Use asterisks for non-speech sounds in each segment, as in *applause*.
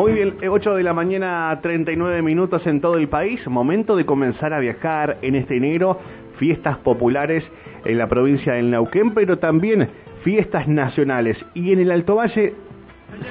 Muy bien, 8 de la mañana, 39 minutos en todo el país. Momento de comenzar a viajar en este enero. Fiestas populares en la provincia del Neuquén, pero también fiestas nacionales. Y en el Alto Valle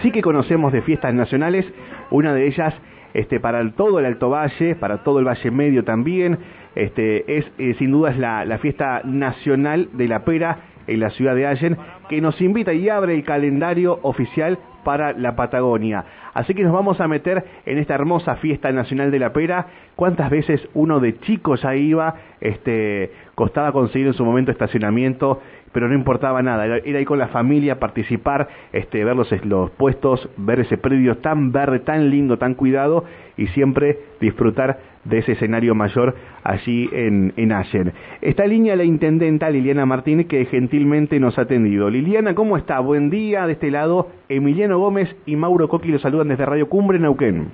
sí que conocemos de fiestas nacionales. Una de ellas este, para todo el Alto Valle, para todo el Valle Medio también. Este, es eh, sin duda es la, la fiesta nacional de la pera en la ciudad de Allen, que nos invita y abre el calendario oficial para la Patagonia. Así que nos vamos a meter en esta hermosa fiesta nacional de la pera. ¿Cuántas veces uno de chicos ya iba? Este, costaba conseguir en su momento estacionamiento, pero no importaba nada. Era ir con la familia, participar, este, ver los, los puestos, ver ese predio tan verde, tan lindo, tan cuidado y siempre disfrutar de ese escenario mayor allí en, en Allen. Está línea la intendenta Liliana Martín que gentilmente nos ha atendido. Liliana, ¿cómo está? Buen día. De este lado, Emiliano Gómez y Mauro Coqui los saludan desde Radio Cumbre, Neuquén.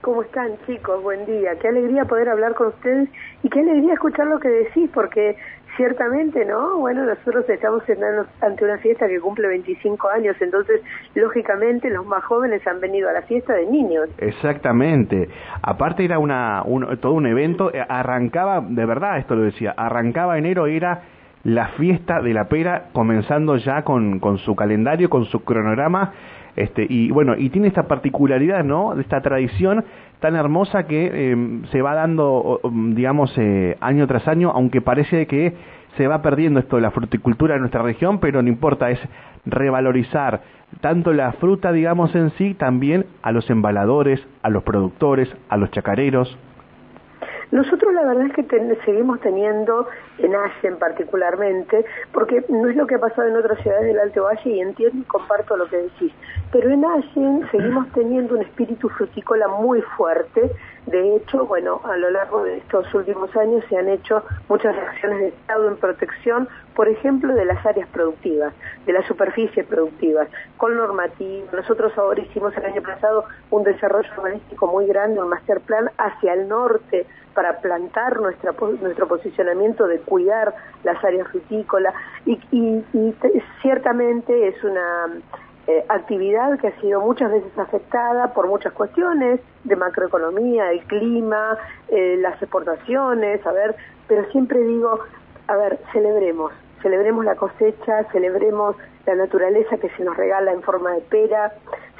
¿Cómo están chicos? Buen día. Qué alegría poder hablar con ustedes y qué alegría escuchar lo que decís porque Ciertamente, ¿no? Bueno, nosotros estamos ante una fiesta que cumple 25 años, entonces, lógicamente, los más jóvenes han venido a la fiesta de niños. Exactamente. Aparte era una, todo un evento, eh, arrancaba, de verdad esto lo decía, arrancaba enero, era la fiesta de la pera, comenzando ya con, con su calendario, con su cronograma, este, y bueno, y tiene esta particularidad, ¿no? De esta tradición tan hermosa que em, se va dando, digamos, eh, año tras año, aunque parece que se va perdiendo esto de la fruticultura en nuestra región, pero no importa, es revalorizar tanto la fruta, digamos, en sí, también a los embaladores, a los productores, a los chacareros. Nosotros la verdad es que seguimos teniendo en Allen particularmente, porque no es lo que ha pasado en otras ciudades del Alto Valle y entiendo y comparto lo que decís, pero en Allen seguimos teniendo un espíritu frutícola muy fuerte, de hecho, bueno, a lo largo de estos últimos años se han hecho muchas acciones de Estado en protección, por ejemplo, de las áreas productivas, de las superficies productivas, con normativa. Nosotros ahora hicimos el año pasado un desarrollo urbanístico muy grande, un master plan hacia el norte para plantar nuestra, nuestro posicionamiento de cuidar las áreas frutícolas y, ciertamente es una eh, actividad que ha sido muchas veces afectada por muchas cuestiones de macroeconomía, el clima, eh, las exportaciones, a ver, pero siempre digo, a ver, celebremos, celebremos la cosecha, celebremos la naturaleza que se nos regala en forma de pera,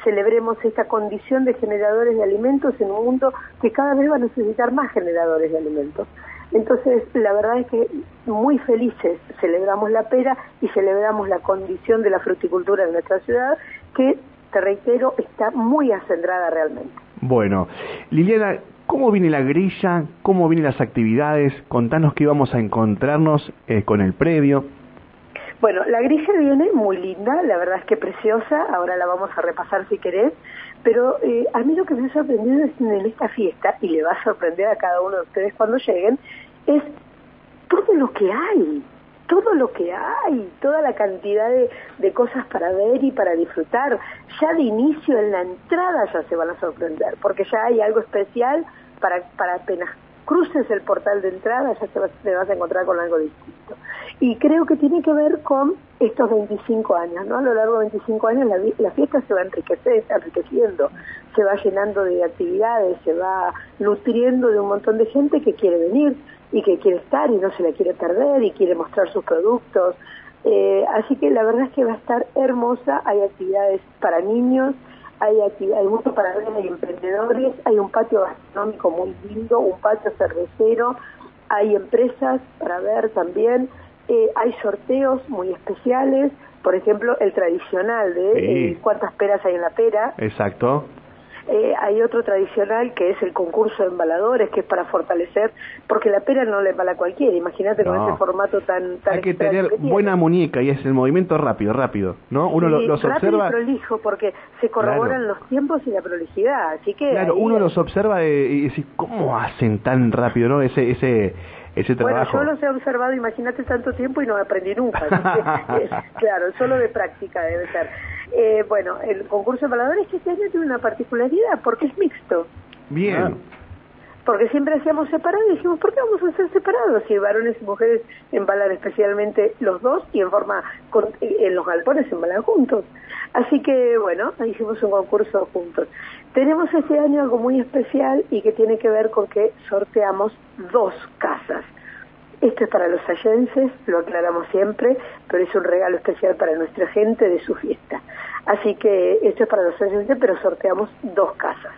celebremos esta condición de generadores de alimentos en un mundo que cada vez va a necesitar más generadores de alimentos. Entonces, la verdad es que muy felices celebramos la pera y celebramos la condición de la fruticultura en nuestra ciudad, que, te reitero, está muy acendrada realmente. Bueno, Liliana, ¿cómo viene la grilla? ¿Cómo vienen las actividades? Contanos qué vamos a encontrarnos eh, con el predio. Bueno, la grilla viene muy linda, la verdad es que preciosa, ahora la vamos a repasar si querés, pero eh, a mí lo que me ha sorprendido en esta fiesta, y le va a sorprender a cada uno de ustedes cuando lleguen, es todo lo que hay, todo lo que hay, toda la cantidad de, de, cosas para ver y para disfrutar. Ya de inicio en la entrada ya se van a sorprender, porque ya hay algo especial para, para apenas cruces el portal de entrada, ya te vas, te vas a encontrar con algo distinto. Y creo que tiene que ver con estos 25 años, ¿no? A lo largo de 25 años la, la fiesta se va enriqueciendo, se va llenando de actividades, se va nutriendo de un montón de gente que quiere venir y que quiere estar y no se la quiere perder y quiere mostrar sus productos. Eh, así que la verdad es que va a estar hermosa, hay actividades para niños, hay, hay mucho para ver, hay emprendedores, hay un patio gastronómico muy lindo, un patio cervecero, hay empresas para ver también, eh, hay sorteos muy especiales, por ejemplo, el tradicional de eh, cuántas peras hay en la pera. Exacto. Eh, hay otro tradicional que es el concurso de embaladores, que es para fortalecer, porque la pera no le embala a cualquiera, imagínate con ese formato tan... tan hay que tener buena muñeca y es el movimiento rápido, rápido, ¿no? Uno los rápido observa... y prolijo, porque se corroboran los tiempos y la prolijidad, así que... Claro, uno los observa y dice, ¿cómo hacen tan rápido, no? Ese... ese ese trabajo. Bueno, yo los he observado, imagínate tanto tiempo y no aprendí nunca. *laughs* claro, solo de práctica debe ser. Eh, bueno, el concurso de que este año tiene una particularidad porque es mixto. Bien. porque siempre hacíamos separados y dijimos, ¿por qué vamos a hacer separados? Si varones y mujeres embalan especialmente los dos y en forma, en los galpones embalan juntos. Así que bueno, hicimos un concurso juntos. Tenemos este año algo muy especial y que tiene que ver con que sorteamos dos casas. Esto es para los sayenses, lo aclaramos siempre, pero es un regalo especial para nuestra gente de su fiesta. Así que esto es para los sayenses, pero sorteamos dos casas.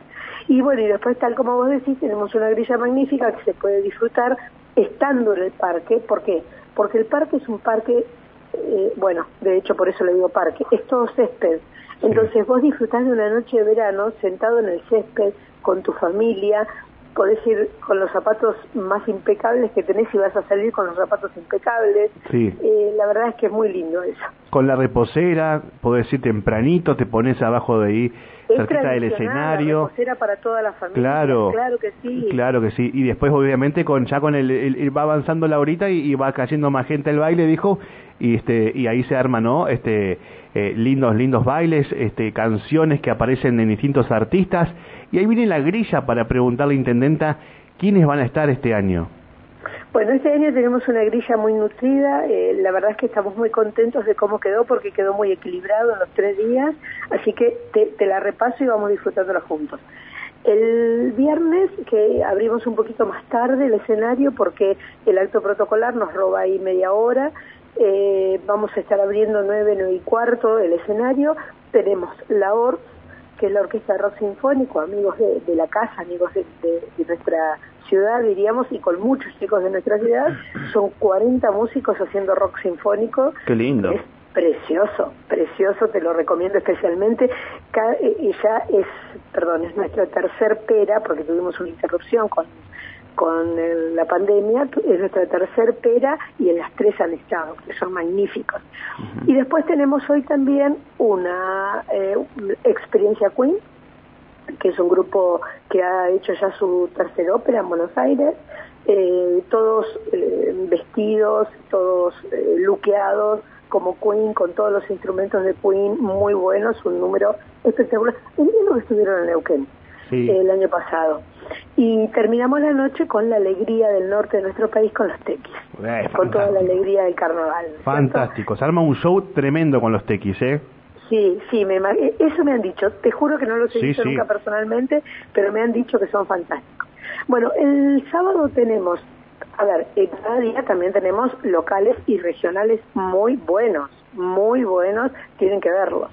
Y bueno, y después, tal como vos decís, tenemos una grilla magnífica que se puede disfrutar estando en el parque. ¿Por qué? Porque el parque es un parque, eh, bueno, de hecho por eso le digo parque, es todo césped. Entonces vos disfrutás de una noche de verano sentado en el césped con tu familia, podés ir con los zapatos más impecables que tenés y vas a salir con los zapatos impecables. Sí. Eh, la verdad es que es muy lindo eso. Con la reposera, podés ir tempranito, te pones abajo de ahí cerquita del escenario. La para toda la familia. Claro, claro que sí. Claro que sí. Y después, obviamente, con ya con el, va avanzando la horita y, va cayendo más gente al baile, dijo, y este y ahí se arma, ¿no? Este eh, lindos lindos bailes, este canciones que aparecen en distintos artistas y ahí viene la grilla para preguntarle intendenta quiénes van a estar este año. Bueno, este año tenemos una grilla muy nutrida, eh, la verdad es que estamos muy contentos de cómo quedó porque quedó muy equilibrado en los tres días, así que te, la repaso y vamos disfrutándola juntos. El viernes, que abrimos un poquito más tarde el escenario porque el acto protocolar nos roba ahí media hora, eh, vamos a estar abriendo nueve, nueve y cuarto el escenario, tenemos la OR, que es la Orquesta de Rock Sinfónico, amigos de, la casa, amigos de, nuestra ciudad, diríamos, y con muchos chicos de nuestra ciudad. Son 40 músicos haciendo rock sinfónico. Qué lindo. Es precioso, precioso, te lo recomiendo especialmente. Y ya es, perdón, es nuestra tercer pera, porque tuvimos una interrupción con con la pandemia, es nuestra tercer pera y en las tres han estado, que son magníficos. Y después tenemos hoy también una eh, experiencia Queen, que es un grupo que ha hecho ya su tercera ópera en Buenos Aires, eh, todos eh, vestidos, todos luqueados como Queen, con todos los instrumentos de Queen muy buenos, un número espectacular. El día que estuvieron en Neuquén el año pasado. Y terminamos la noche con la alegría del norte de nuestro país con los tequis, eh, con toda la alegría del carnaval. Fantástico, se arma un show tremendo con los tequis, ¿eh? Sí, sí, me, eso me han dicho. Te juro que no los he visto nunca personalmente, pero me han dicho que son fantásticos. Bueno, el sábado tenemos, a ver, cada día también tenemos locales y regionales muy buenos, muy buenos, tienen que verlos.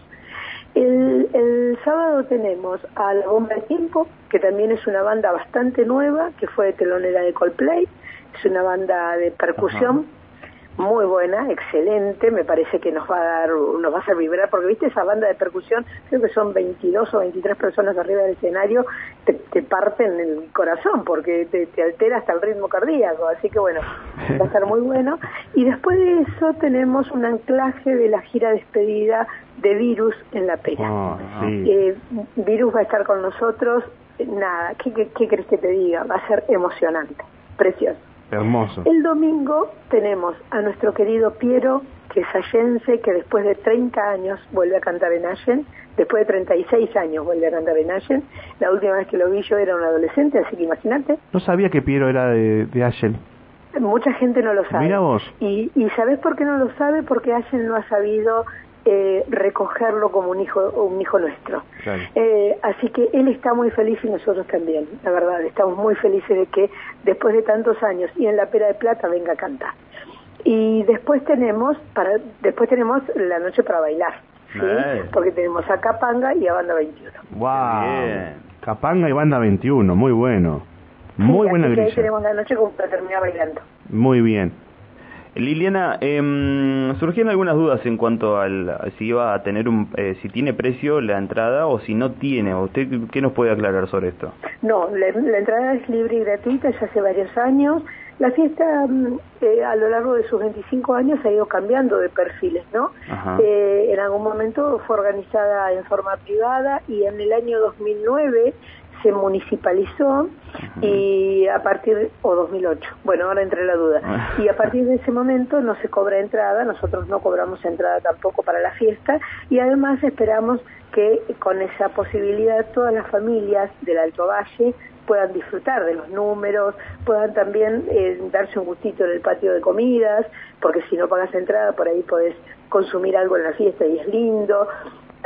El, sábado tenemos a La Bomba de Tiempo, que también es una banda bastante nueva, que fue telonera de Coldplay, es una banda de percusión muy buena, excelente, me parece que nos va a dar, nos va a hacer vibrar, porque viste esa banda de percusión, creo que son 22 o 23 personas arriba del escenario, te, te parten el corazón, porque te, te, altera hasta el ritmo cardíaco, así que bueno, va a estar muy bueno. Y después de eso tenemos un anclaje de la gira despedida de Virus en la pera. Ah, eh, Virus va a estar con nosotros, nada, ¿qué, qué, qué crees que te diga? Va a ser emocionante, precioso. Hermoso. El domingo tenemos a nuestro querido Piero, que es allense, que después de 30 años vuelve a cantar en Allen, después de 36 años vuelve a cantar en Allen. La última vez que lo vi yo era un adolescente, así que imagínate. No sabía que Piero era de, de Allen. Mucha gente no lo sabe. Mira vos. Y, y ¿sabés por qué no lo sabe? Porque Allen no ha sabido eh, recogerlo como un hijo un hijo nuestro. Eh, así que él está muy feliz y nosotros también, la verdad, estamos muy felices de que después de tantos años y en la Pera de Plata venga a cantar. Y después tenemos para después tenemos la noche para bailar, ¿sí? Porque tenemos a Capanga y a Banda 21. Wow. Capanga y Banda 21, muy bueno. Muy buena grilla. Ahí tenemos la noche para terminar bailando. Muy bien. Liliana, eh, surgieron algunas dudas en cuanto al si iba a tener un, eh, si tiene precio la entrada o si no tiene. ¿Usted qué nos puede aclarar sobre esto? No, la, entrada es libre y gratuita ya hace varios años. La fiesta mm, eh, a lo largo de sus 25 años ha ido cambiando de perfiles, ¿no? Eh, en algún momento fue organizada en forma privada y en el año 2009 se municipalizó y a partir, o 2008, bueno, ahora entre la duda, Ah. y a partir de ese momento no se cobra entrada, nosotros no cobramos entrada tampoco para la fiesta y además esperamos que con esa posibilidad todas las familias del Alto Valle puedan disfrutar de los números, puedan también eh, darse un gustito en el patio de comidas, porque si no pagas entrada por ahí podés consumir algo en la fiesta y es lindo.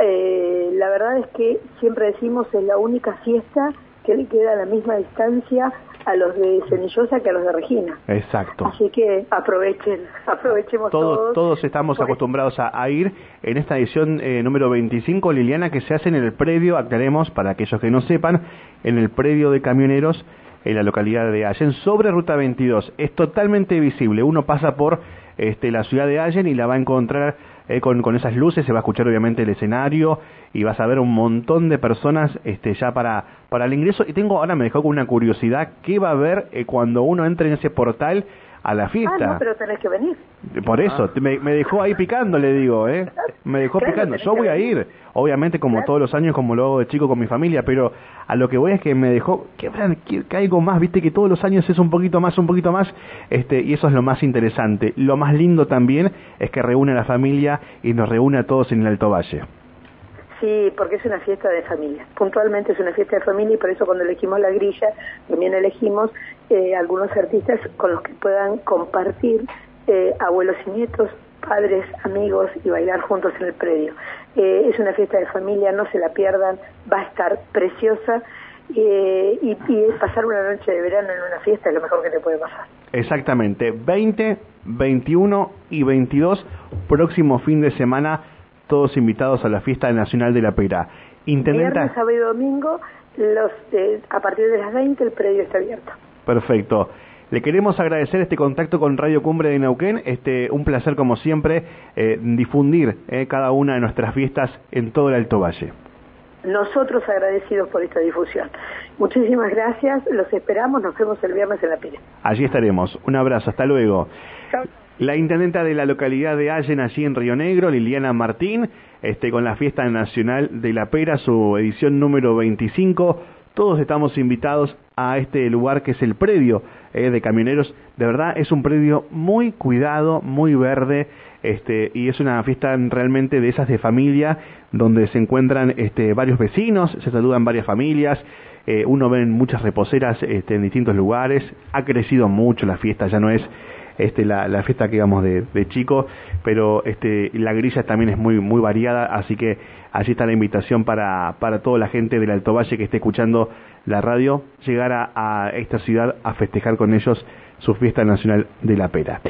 Eh, la verdad es que siempre decimos es la única fiesta que le queda a la misma distancia a los de Cenillosa que a los de Regina. Exacto. Así que aprovechen, *laughs* aprovechemos Todos, todos. todos estamos acostumbrados a, a ir en esta edición eh, número 25, Liliana, que se hace en el predio, aclaremos para aquellos que no sepan, en el predio de camioneros en la localidad de Allen, sobre Ruta 22. Es totalmente visible. Uno pasa por este, la ciudad de Allen y la va a encontrar eh, con, con esas luces, se va a escuchar obviamente el escenario y vas a ver un montón de personas este, ya para, para el ingreso. Y tengo, ahora me dejó con una curiosidad, ¿qué va a haber eh, cuando uno entre en ese portal a la Ah, fiesta? no, pero tenés que venir. Por eso, te- me, me dejó ahí picando, le digo, ¿eh? Me dejó Claro, picando. Yo que voy a ir, obviamente como Claro. todos los años, como lo hago de chico con mi familia, pero a lo que voy es que me dejó, que que caigo más, viste que todos los años es un poquito más, un poquito más, este, y eso es lo más interesante. Lo más lindo también es que reúne a la familia y nos reúne a todos en el Alto Valle. Sí, porque es una fiesta de familia. Puntualmente es una fiesta de familia y por eso cuando elegimos la grilla también elegimos eh, algunos artistas con los que puedan compartir eh, abuelos y nietos, padres, amigos y bailar juntos en el predio. Eh, es una fiesta de familia, no se la pierdan, va a estar preciosa eh, y, y pasar una noche de verano en una fiesta es lo mejor que te puede pasar. Exactamente, 20, 21 y 22, próximo fin de semana, todos invitados a la fiesta nacional de la Pera. Intendenta... Viernes, sábado y domingo, los, eh, a partir de las 20 el predio está abierto. Perfecto. Le queremos agradecer este contacto con Radio Cumbre de Neuquén. Este, un placer, como siempre, eh, difundir eh, cada una de nuestras fiestas en todo el Alto Valle. Nosotros agradecidos por esta difusión. Muchísimas gracias, los esperamos, nos vemos el viernes en la pila. Allí estaremos. Un abrazo, hasta luego. Chao. La intendenta de la localidad de Allen, allí en Río Negro, Liliana Martín, este, con la Fiesta Nacional de la Pera, su edición número 25. Todos estamos invitados a este lugar que es el predio eh, de camioneros. De verdad, es un predio muy cuidado, muy verde, este, y es una fiesta realmente de esas de familia, donde se encuentran este, varios vecinos, se saludan varias familias, eh, uno ve muchas reposeras este, en distintos lugares. Ha crecido mucho la fiesta, ya no es este, la, la fiesta que íbamos de, de chico, pero este, la grilla también es muy, muy variada, así que allí está la invitación para, para toda la gente del Alto Valle que esté escuchando la radio, llegar a, a esta ciudad a festejar con ellos su fiesta nacional de la pera.